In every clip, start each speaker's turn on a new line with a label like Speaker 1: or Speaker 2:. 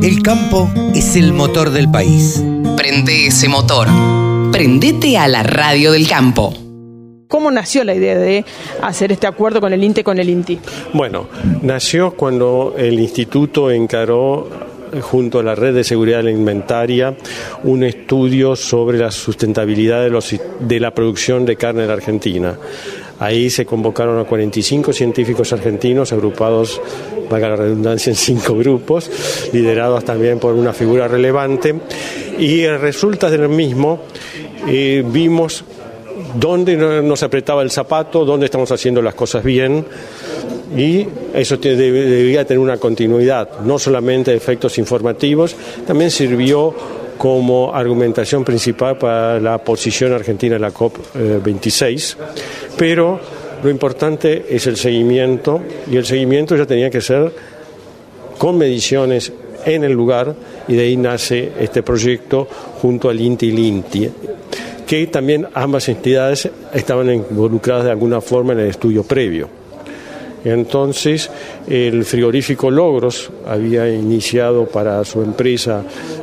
Speaker 1: El campo es el motor del país.
Speaker 2: Prende ese motor. Prendete a la radio del campo.
Speaker 3: ¿Cómo nació la idea de hacer este acuerdo con el INTE con el INTI?
Speaker 4: Bueno, nació cuando el instituto encaró eh, junto a la red de seguridad alimentaria un estudio sobre la sustentabilidad de, los, de la producción de carne en la Argentina. Ahí se convocaron a 45 científicos argentinos agrupados, valga la redundancia, en cinco grupos, liderados también por una figura relevante. Y resulta del mismo, eh, vimos dónde nos apretaba el zapato, dónde estamos haciendo las cosas bien y eso debía tener una continuidad, no solamente efectos informativos, también sirvió como argumentación principal para la posición argentina en la COP26, pero lo importante es el seguimiento y el seguimiento ya tenía que ser con mediciones en el lugar y de ahí nace este proyecto junto al INTI y que también ambas entidades estaban involucradas de alguna forma en el estudio previo. Entonces, el frigorífico Logros había iniciado para su empresa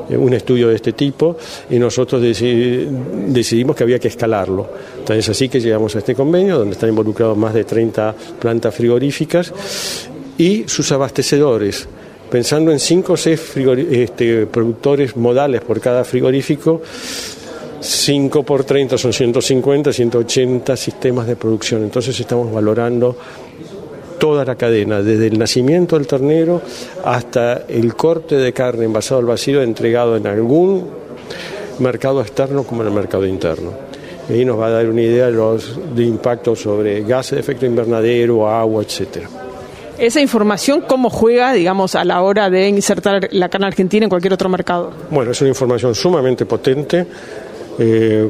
Speaker 4: eh, un estudio de este tipo y nosotros decidimos que había que escalarlo. Entonces, así que llegamos a este convenio donde están involucrados más de 30 plantas frigoríficas y sus abastecedores. Pensando en 5 o 6 este, productores modales por cada frigorífico, 5 por 30 son 150, 180 sistemas de producción. Entonces estamos valorando toda la cadena, desde el nacimiento del ternero hasta el corte de carne envasado al vacío entregado en algún mercado externo como en el mercado interno. Y ahí nos va a dar una idea de los de impacto sobre gases de efecto invernadero, agua, etcétera.
Speaker 3: Esa información, ¿cómo juega, digamos, a la hora de insertar la carne argentina en cualquier otro mercado?
Speaker 4: Bueno, es una información sumamente potente. Eh,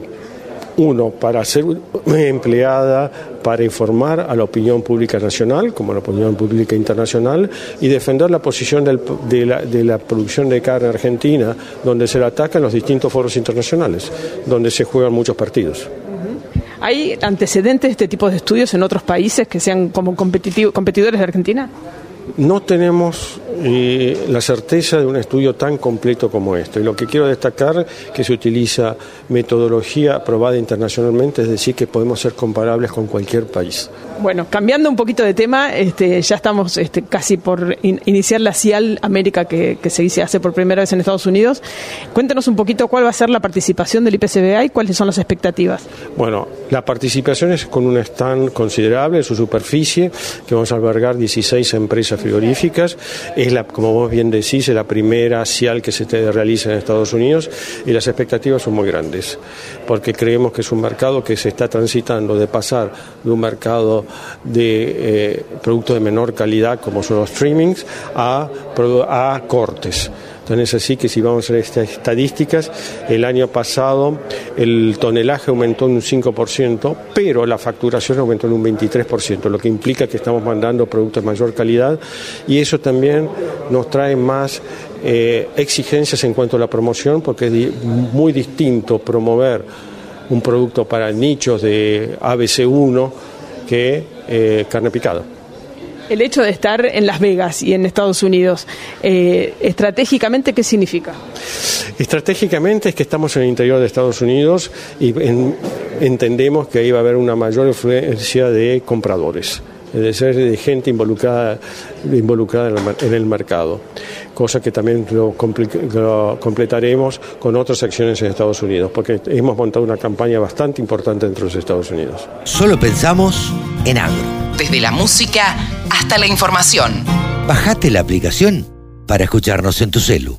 Speaker 4: uno, para ser empleada para informar a la opinión pública nacional, como a la opinión pública internacional, y defender la posición de, la, producción de carne argentina, donde se la ataca en los distintos foros internacionales, donde se juegan muchos partidos.
Speaker 3: ¿Hay antecedentes de este tipo de estudios en otros países que sean como competidores de Argentina?
Speaker 4: No tenemos eh, la certeza de un estudio tan completo como este. Lo que quiero destacar que se utiliza metodología aprobada internacionalmente, es decir, que podemos ser comparables con cualquier país.
Speaker 3: Bueno, cambiando un poquito de tema, este, ya estamos este, casi por iniciar la CIAL América que, se dice hace por primera vez en Estados Unidos. Cuéntanos un poquito cuál va a ser la participación del IPCBA y cuáles son las expectativas.
Speaker 4: Bueno, la participación es con un stand considerable en su superficie, que vamos a albergar 16 empresas frigoríficas. Es la, como vos bien decís, es la primera CIAL que se realiza en Estados Unidos y las expectativas son muy grandes, porque creemos que es un mercado que se está transitando de pasar de un mercado de eh, productos de menor calidad como son los streamings a, a cortes. Entonces así que si vamos a estas estadísticas, el año pasado el tonelaje aumentó en un 5%, pero la facturación aumentó en un 23%, lo que implica que estamos mandando productos de mayor calidad y eso también nos trae más eh, exigencias en cuanto a la promoción, porque es muy distinto promover un producto para nichos de ABC1 que eh, carne picada.
Speaker 3: El hecho de estar en Las Vegas y en Estados Unidos, eh, estratégicamente, ¿qué significa?
Speaker 4: Estratégicamente es que estamos en el interior de Estados Unidos y entendemos que ahí va a haber una mayor influencia de compradores de ser de gente involucrada, involucrada en el mercado, cosa que también lo, completaremos con otras acciones en Estados Unidos, porque hemos montado una campaña bastante importante dentro de los Estados Unidos.
Speaker 1: Solo pensamos en agro.
Speaker 2: Desde la música hasta la información.
Speaker 1: Bajate la aplicación para escucharnos en tu celu.